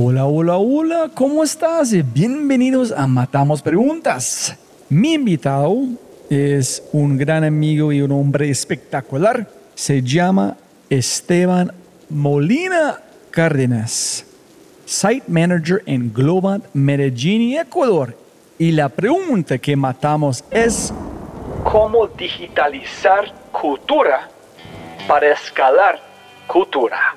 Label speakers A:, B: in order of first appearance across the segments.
A: Hola, hola, hola, ¿cómo estás? Bienvenidos a Matamos Preguntas. Mi invitado es un gran amigo y un hombre espectacular. Se llama Esteban Molina Cárdenas, Site Manager en Global Medellín, Ecuador. Y la pregunta que matamos es, ¿cómo digitalizar cultura para escalar cultura?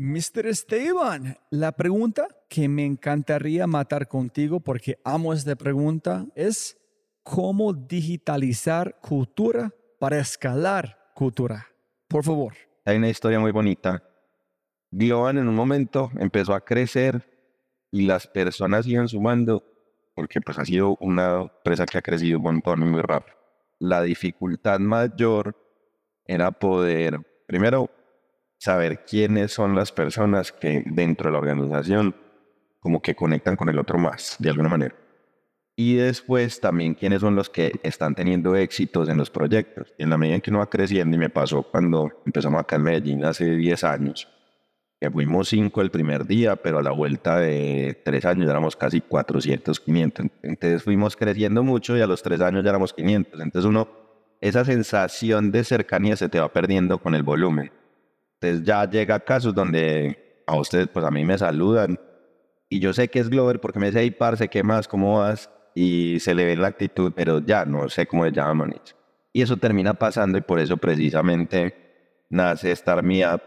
A: Mr. Esteban, la pregunta que me encantaría matar contigo porque amo esta pregunta es cómo digitalizar cultura para escalar cultura. Por favor.
B: Hay una historia muy bonita. Global en un momento empezó a crecer y las personas iban sumando porque pues ha sido una empresa que ha crecido un montón muy rápido. La dificultad mayor era poder, primero, saber quiénes son las personas que dentro de la organización como que conectan con el otro más, de alguna manera. Y después también quiénes son los que están teniendo éxitos en los proyectos. En la medida en que uno va creciendo, y me pasó cuando empezamos acá en Medellín hace 10 años, que fuimos 5 el primer día, pero a la vuelta de 3 años éramos casi 400, 500. Entonces fuimos creciendo mucho y a los 3 años ya éramos 500. Entonces uno, esa sensación de cercanía se te va perdiendo con el volumen. Entonces ya llega casos donde a ustedes, pues a mí me saludan y yo sé que es Glover porque me dice, hey, parce, ¿qué más? ¿Cómo vas? Y se le ve la actitud, pero ya no sé cómo se llaman. Y eso termina pasando y por eso precisamente nace Star Up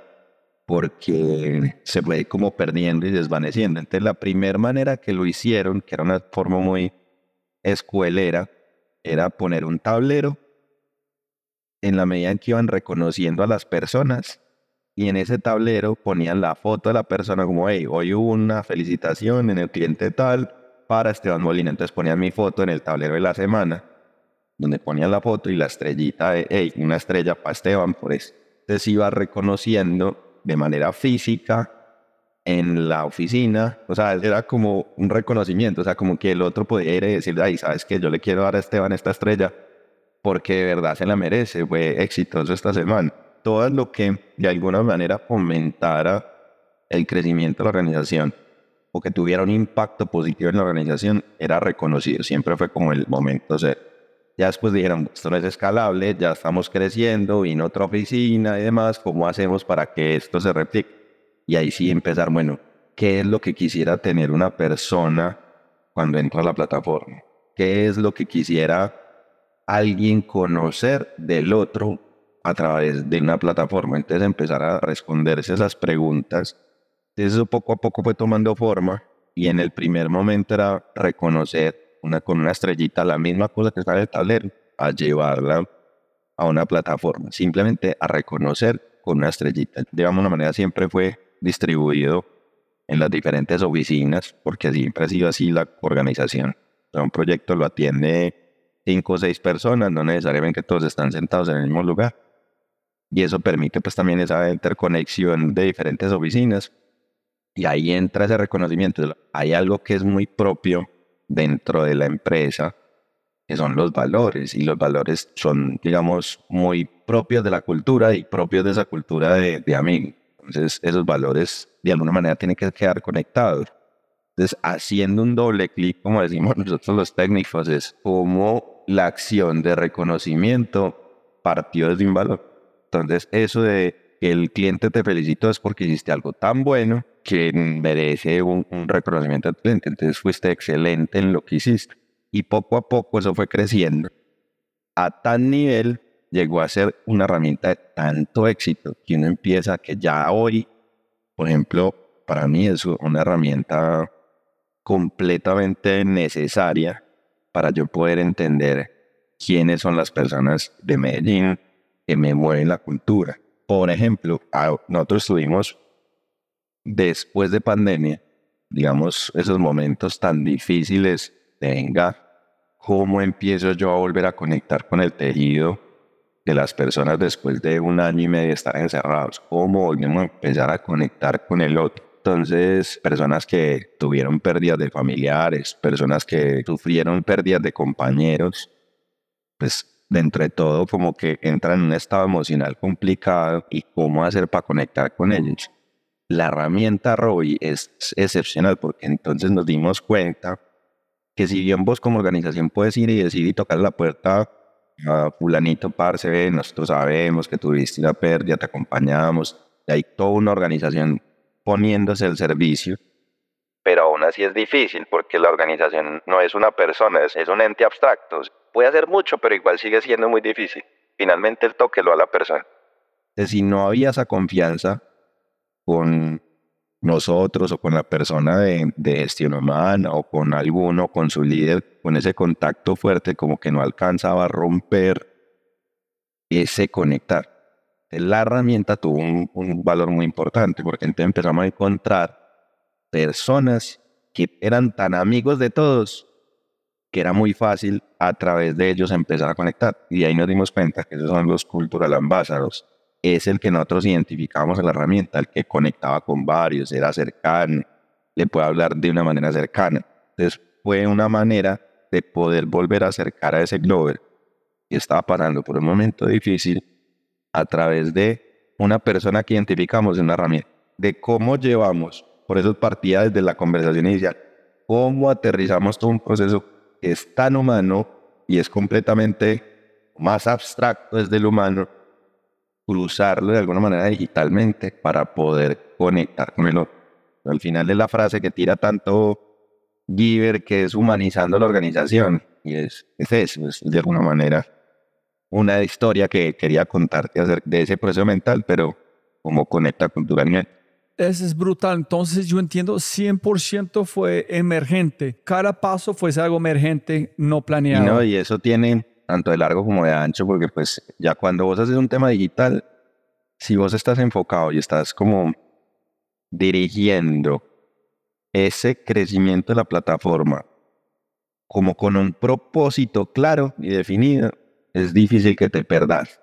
B: porque se fue como perdiendo y desvaneciendo. Entonces la primera manera que lo hicieron, que era una forma muy escuelera, era poner un tablero en la medida en que iban reconociendo a las personas y en ese tablero ponían la foto de la persona como, hey, hoy hubo una felicitación en el cliente tal para Esteban Molina. Entonces ponían mi foto en el tablero de la semana, donde ponían la foto y la estrellita de, hey, una estrella para Esteban por eso. Entonces iba reconociendo de manera física en la oficina, o sea, era como un reconocimiento, o sea, como que el otro podía ir y decir, ay, sabes que yo le quiero dar a Esteban esta estrella porque de verdad se la merece, fue exitoso esta semana todo lo que de alguna manera fomentara el crecimiento de la organización o que tuviera un impacto positivo en la organización era reconocido. Siempre fue como el momento. O sea, ya después dijeron, esto no es escalable, ya estamos creciendo, vino otra oficina y demás, ¿cómo hacemos para que esto se replique? Y ahí sí empezar, bueno, ¿qué es lo que quisiera tener una persona cuando entra a la plataforma? ¿Qué es lo que quisiera alguien conocer del otro a través de una plataforma. Entonces empezar a responderse esas preguntas. Eso poco a poco fue tomando forma y en el primer momento era reconocer una, con una estrellita la misma cosa que está en el tablero, a llevarla a una plataforma, simplemente a reconocer con una estrellita. De alguna manera siempre fue distribuido en las diferentes oficinas, porque siempre ha sido así la organización. un proyecto lo atiende cinco o seis personas, no necesariamente todos están sentados en el mismo lugar y eso permite pues también esa interconexión de diferentes oficinas y ahí entra ese reconocimiento. Hay algo que es muy propio dentro de la empresa, que son los valores y los valores son, digamos, muy propios de la cultura y propios de esa cultura de, de amigos. Entonces esos valores de alguna manera tienen que quedar conectados. Entonces, haciendo un doble clic, como decimos nosotros los técnicos, es como la acción de reconocimiento partió desde un valor. Entonces, eso de que el cliente te felicitó es porque hiciste algo tan bueno que merece un, un reconocimiento al cliente. Entonces fuiste excelente en lo que hiciste. Y poco a poco eso fue creciendo a tal nivel llegó a ser una herramienta de tanto éxito que uno empieza que ya hoy, por ejemplo, para mí es una herramienta completamente necesaria para yo poder entender quiénes son las personas de Medellín que me mueven la cultura. Por ejemplo, nosotros tuvimos después de pandemia, digamos, esos momentos tan difíciles de venga, ¿cómo empiezo yo a volver a conectar con el tejido de las personas después de un año y medio de estar encerrados? ¿Cómo volvemos a empezar a conectar con el otro? Entonces, personas que tuvieron pérdidas de familiares, personas que sufrieron pérdidas de compañeros, pues de todo como que entran en un estado emocional complicado y cómo hacer para conectar con ellos. La herramienta Roy es excepcional porque entonces nos dimos cuenta que si bien vos como organización puedes ir y decir y tocar la puerta a fulanito, parce, nosotros sabemos que tuviste una pérdida, te acompañamos, y hay toda una organización poniéndose el servicio, pero aún así es difícil porque la organización no es una persona, es, es un ente abstracto. Puede hacer mucho, pero igual sigue siendo muy difícil. Finalmente el toque lo a la persona. Si no había esa confianza con nosotros o con la persona de, de, gestión humana o con alguno, con su líder, con ese contacto fuerte, como que no alcanzaba a romper ese conectar. La herramienta tuvo un, valor muy importante porque entonces empezamos a encontrar personas que eran tan amigos de todos que era muy fácil a través de ellos empezar a conectar. Y ahí nos dimos cuenta que esos son los cultural ambassadors es el que nosotros identificamos en la herramienta, el que conectaba con varios, era cercano, le puede hablar de una manera cercana. Entonces fue una manera de poder volver a acercar a ese Glover que estaba pasando por un momento difícil a través de una persona que identificamos en una herramienta, de cómo llevamos, por eso partía desde la conversación inicial, cómo aterrizamos todo un proceso que es tan humano y es completamente más abstracto desde el humano cruzarlo de alguna manera digitalmente para poder conectar con el otro. Al final de la frase que tira tanto Giver, que es humanizando la organización, y es, es eso, es de alguna manera una historia que quería contarte acerca de ese proceso mental, pero como conecta culturalmente.
A: Eso es brutal. Entonces yo entiendo 100% fue emergente. Cada paso fue algo emergente, no planeado.
B: Y, no, y eso tiene tanto de largo como de ancho, porque pues ya cuando vos haces un tema digital, si vos estás enfocado y estás como dirigiendo ese crecimiento de la plataforma como con un propósito claro y definido, es difícil que te perdas.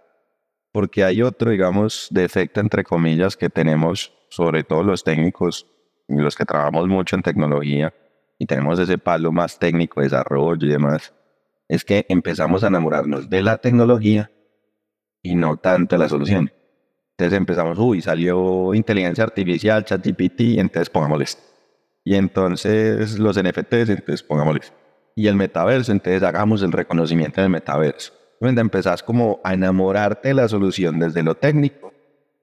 B: Porque hay otro, digamos, defecto, entre comillas, que tenemos, sobre todo los técnicos y los que trabajamos mucho en tecnología, y tenemos ese palo más técnico, desarrollo y demás, es que empezamos a enamorarnos de la tecnología y no tanto de la solución. Entonces empezamos, uy, salió inteligencia artificial, ChatGPT, entonces pongámosle Y entonces los NFTs, entonces pongámosle Y el metaverso, entonces hagamos el reconocimiento del metaverso. Entonces empezás como a enamorarte de la solución desde lo técnico,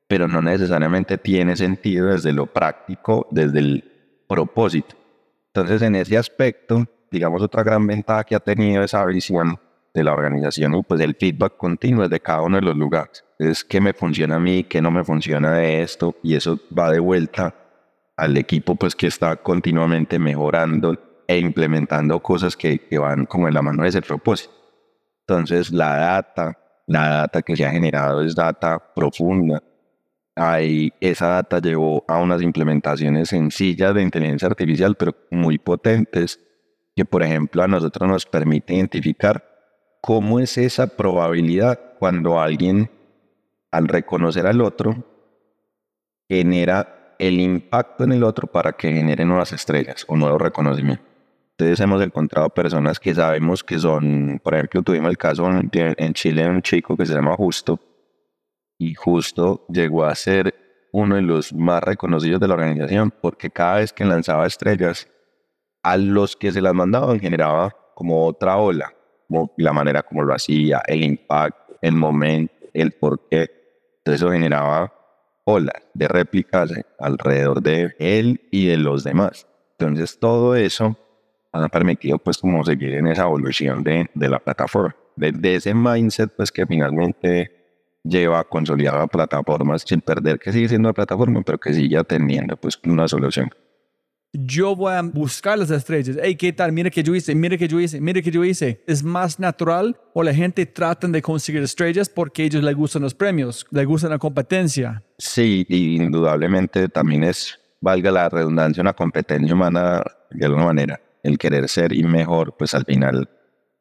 B: pero no necesariamente tiene sentido desde lo práctico, desde el propósito. Entonces en ese aspecto, digamos, otra gran ventaja que ha tenido esa visión de la organización, pues el feedback continuo de cada uno de los lugares. Es qué me funciona a mí, qué no me funciona de esto, y eso va de vuelta al equipo pues que está continuamente mejorando e implementando cosas que, que van como en la mano de ese propósito. Entonces la data, la data que se ha generado es data profunda. Ahí esa data llevó a unas implementaciones sencillas de inteligencia artificial, pero muy potentes, que por ejemplo a nosotros nos permite identificar cómo es esa probabilidad cuando alguien al reconocer al otro genera el impacto en el otro para que genere nuevas estrellas o nuevos reconocimientos. Entonces hemos encontrado personas que sabemos que son, por ejemplo, tuvimos el caso en Chile de un chico que se llama Justo y Justo llegó a ser uno de los más reconocidos de la organización porque cada vez que lanzaba estrellas a los que se las mandaban generaba como otra ola, la manera como lo hacía, el impacto, el momento, el por qué. Entonces eso generaba olas de réplicas alrededor de él y de los demás. Entonces todo eso ha permitido pues como seguir en esa evolución de, de la plataforma, de, de, ese mindset pues que finalmente lleva a consolidar la plataforma sin perder que sigue siendo la plataforma, pero que sigue teniendo pues una solución
A: yo voy a buscar las estrellas. Hey, ¿qué tal? Mira que yo hice, mira que yo hice, mira que yo hice. ¿Es más natural o la gente trata de conseguir estrellas porque a ellos les gustan los premios, les gusta la competencia?
B: Sí, indudablemente también es, valga la redundancia, una competencia humana de alguna manera. El querer ser y mejor, pues al final,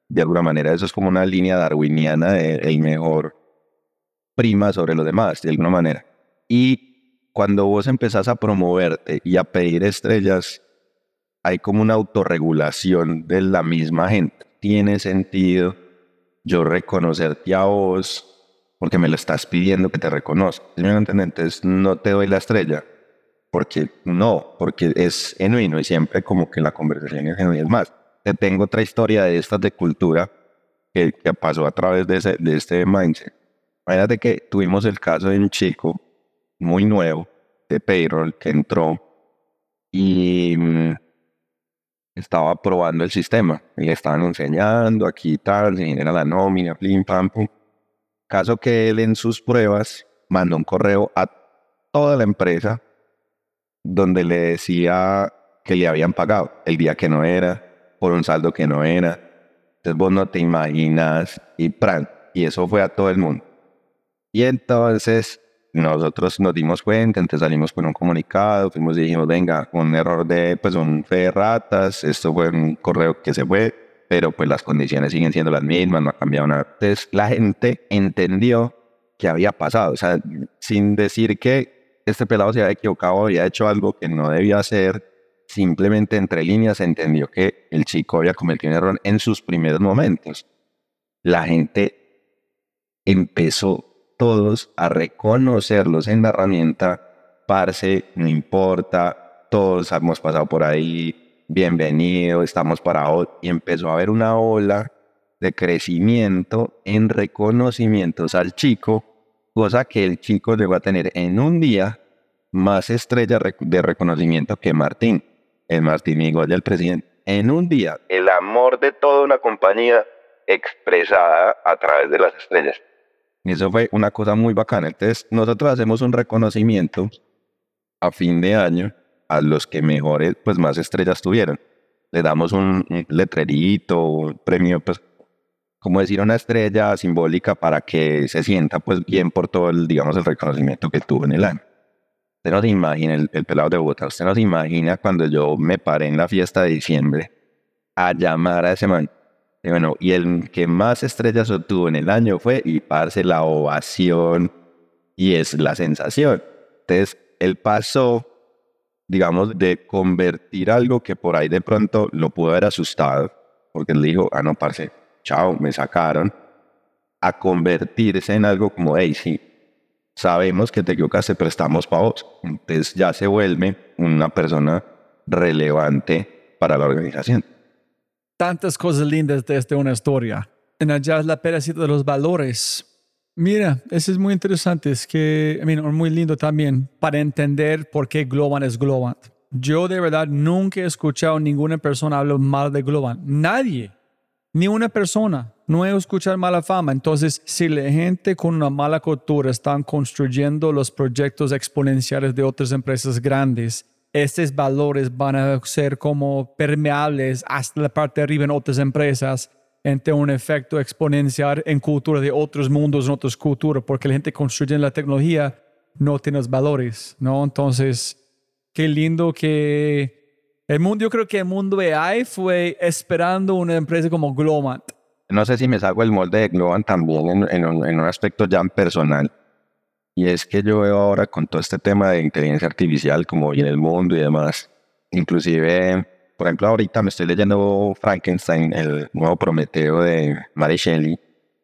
B: de alguna manera, eso es como una línea darwiniana el mejor prima sobre los demás, de alguna manera. Y cuando vos empezás a promoverte y a pedir estrellas, hay como una autorregulación de la misma gente. Tiene sentido yo reconocerte a vos porque me lo estás pidiendo que te reconozca. Entonces no te doy la estrella porque no, porque es genuino y siempre como que la conversación es genuina. Es más, te tengo otra historia de estas de cultura que, que pasó a través de, ese, de este mindset. Imagínate que tuvimos el caso de un chico muy nuevo de payroll que entró y mm, estaba probando el sistema y le estaban enseñando aquí tal, se genera la nómina, plim, pam, pum. Caso que él en sus pruebas mandó un correo a toda la empresa donde le decía que le habían pagado el día que no era, por un saldo que no era. Entonces vos no te imaginas y pran, y eso fue a todo el mundo. Y entonces nosotros nos dimos cuenta, entonces salimos con un comunicado, fuimos y dijimos, venga, un error de, pues un fe de ratas, esto fue un correo que se fue, pero pues las condiciones siguen siendo las mismas, no ha cambiado nada. Entonces la gente entendió que había pasado, o sea, sin decir que este pelado se había equivocado, había hecho algo que no debía hacer, simplemente entre líneas entendió que el chico había cometido un error en sus primeros momentos. La gente empezó todos a reconocerlos en la herramienta, parce, no importa, todos hemos pasado por ahí, bienvenido, estamos para hoy, y empezó a haber una ola de crecimiento en reconocimientos al chico, cosa que el chico llegó a tener en un día más estrellas de reconocimiento que Martín, el Martín igual del presidente. En un día, el amor de toda una compañía expresada a través de las estrellas. Y eso fue una cosa muy bacana. Entonces, nosotros hacemos un reconocimiento a fin de año a los que mejores, pues más estrellas tuvieron. Le damos un, letrerito, un premio, pues, como decir, una estrella simbólica para que se sienta, pues, bien por todo el, digamos, el reconocimiento que tuvo en el año. Usted no se imagina, el, el pelado de Bogotá, usted no se imagina cuando yo me paré en la fiesta de diciembre a llamar a ese man y bueno, y el que más estrellas obtuvo en el año fue y parce la ovación y es la sensación. Entonces, él pasó, digamos, de convertir algo que por ahí de pronto lo pudo haber asustado, porque él dijo, ah, no, parce, chao, me sacaron, a convertirse en algo como, hey, sí, sabemos que te equivocaste, pero estamos para vos. Entonces ya se vuelve una persona relevante para la organización
A: tantas cosas lindas desde una historia. En allá es la pedacito de los valores. Mira, eso es muy interesante, es que, I mean, muy lindo también para entender por qué Globan es Globan. Yo de verdad nunca he escuchado ninguna persona hablar mal de Globan. Nadie, ni una persona. No he escuchado mala fama. Entonces, si la gente con una mala cultura están construyendo los proyectos exponenciales de otras empresas grandes, estos valores van a ser como permeables hasta la parte de arriba en otras empresas, entre un efecto exponencial en cultura de otros mundos, en otras culturas, porque la gente construye la tecnología no tiene los valores, ¿no? Entonces, qué lindo que el mundo, yo creo que el mundo AI fue esperando una empresa como Globant.
B: No sé si me salgo el molde de Globant también en, en, un, en un aspecto ya personal y es que yo veo ahora con todo este tema de inteligencia artificial, como en el mundo y demás, inclusive, por ejemplo, ahorita me estoy leyendo Frankenstein, el nuevo Prometeo de Mary Shelley,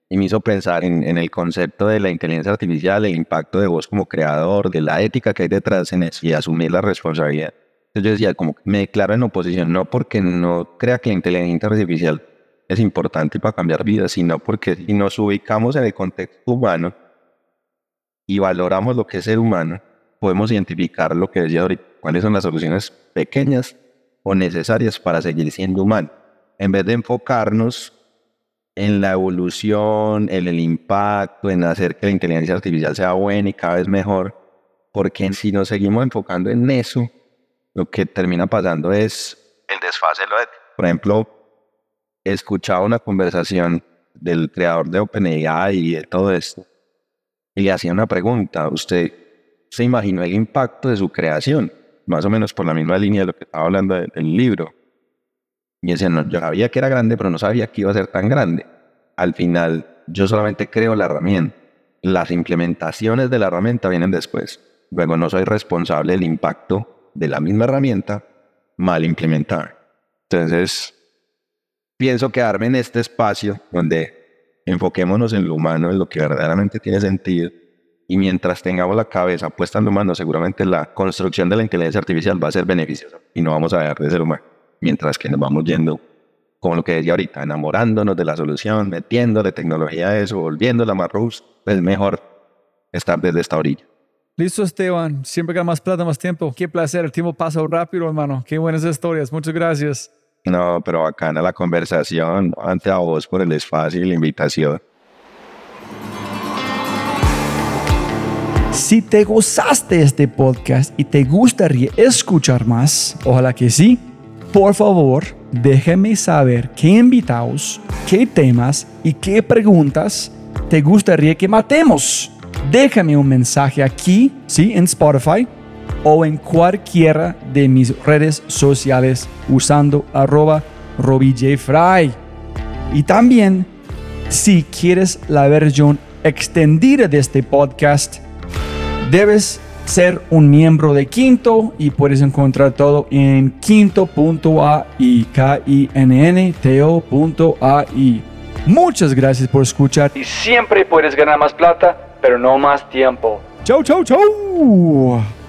B: y me hizo pensar en, en, el concepto de la inteligencia artificial, el impacto de vos como creador, de la ética que hay detrás en eso y asumir la responsabilidad. Entonces yo decía, como me declaro en oposición, no porque no crea que la inteligencia artificial es importante para cambiar vidas, sino porque si nos ubicamos en el contexto humano, y valoramos lo que es ser humano, podemos identificar lo que decía ahorita, cuáles son las soluciones pequeñas o necesarias para seguir siendo humano, en vez de enfocarnos en la evolución, en el impacto, en hacer que la inteligencia artificial sea buena y cada vez mejor, porque si nos seguimos enfocando en eso, lo que termina pasando es el desfase Por ejemplo, he escuchado una conversación del creador de OpenAI y de todo esto, y le hacía una pregunta, ¿usted se imaginó el impacto de su creación? Más o menos por la misma línea de lo que estaba hablando del, libro. Y decía, no, yo sabía que era grande, pero no sabía que iba a ser tan grande. Al final, yo solamente creo la herramienta. Las implementaciones de la herramienta vienen después. Luego no soy responsable del impacto de la misma herramienta mal implementada. Entonces, pienso quedarme en este espacio donde enfoquémonos en lo humano, en lo que verdaderamente tiene sentido. Y mientras tengamos la cabeza puesta en lo humano, seguramente la construcción de la inteligencia artificial va a ser beneficiosa y no vamos a dejar de ser humano. Mientras que nos vamos yendo, como lo que decía ahorita, enamorándonos de la solución, metiendo de tecnología a eso, volviéndola más robusta, pues mejor estar desde esta orilla.
A: Listo, Esteban. Siempre gana más plata, más tiempo. Qué placer. El tiempo pasa rápido, hermano. Qué buenas historias. Muchas gracias.
B: No, pero bacana la conversación. Ante a vos por el espacio y la invitación.
A: Si te gozaste este podcast y te gustaría escuchar más, ojalá que sí, por favor, déjame saber qué invitados, qué temas y qué preguntas te gustaría que matemos. Déjame un mensaje aquí, sí, en Spotify o en cualquiera de mis redes sociales usando arroba robijfry. Y también, si quieres la versión extendida de este podcast, debes ser un miembro de Quinto y puedes encontrar todo en quinto.ai, k i n n t -O Muchas gracias por escuchar y siempre puedes ganar más plata, pero no más tiempo. Chau, chau, chau.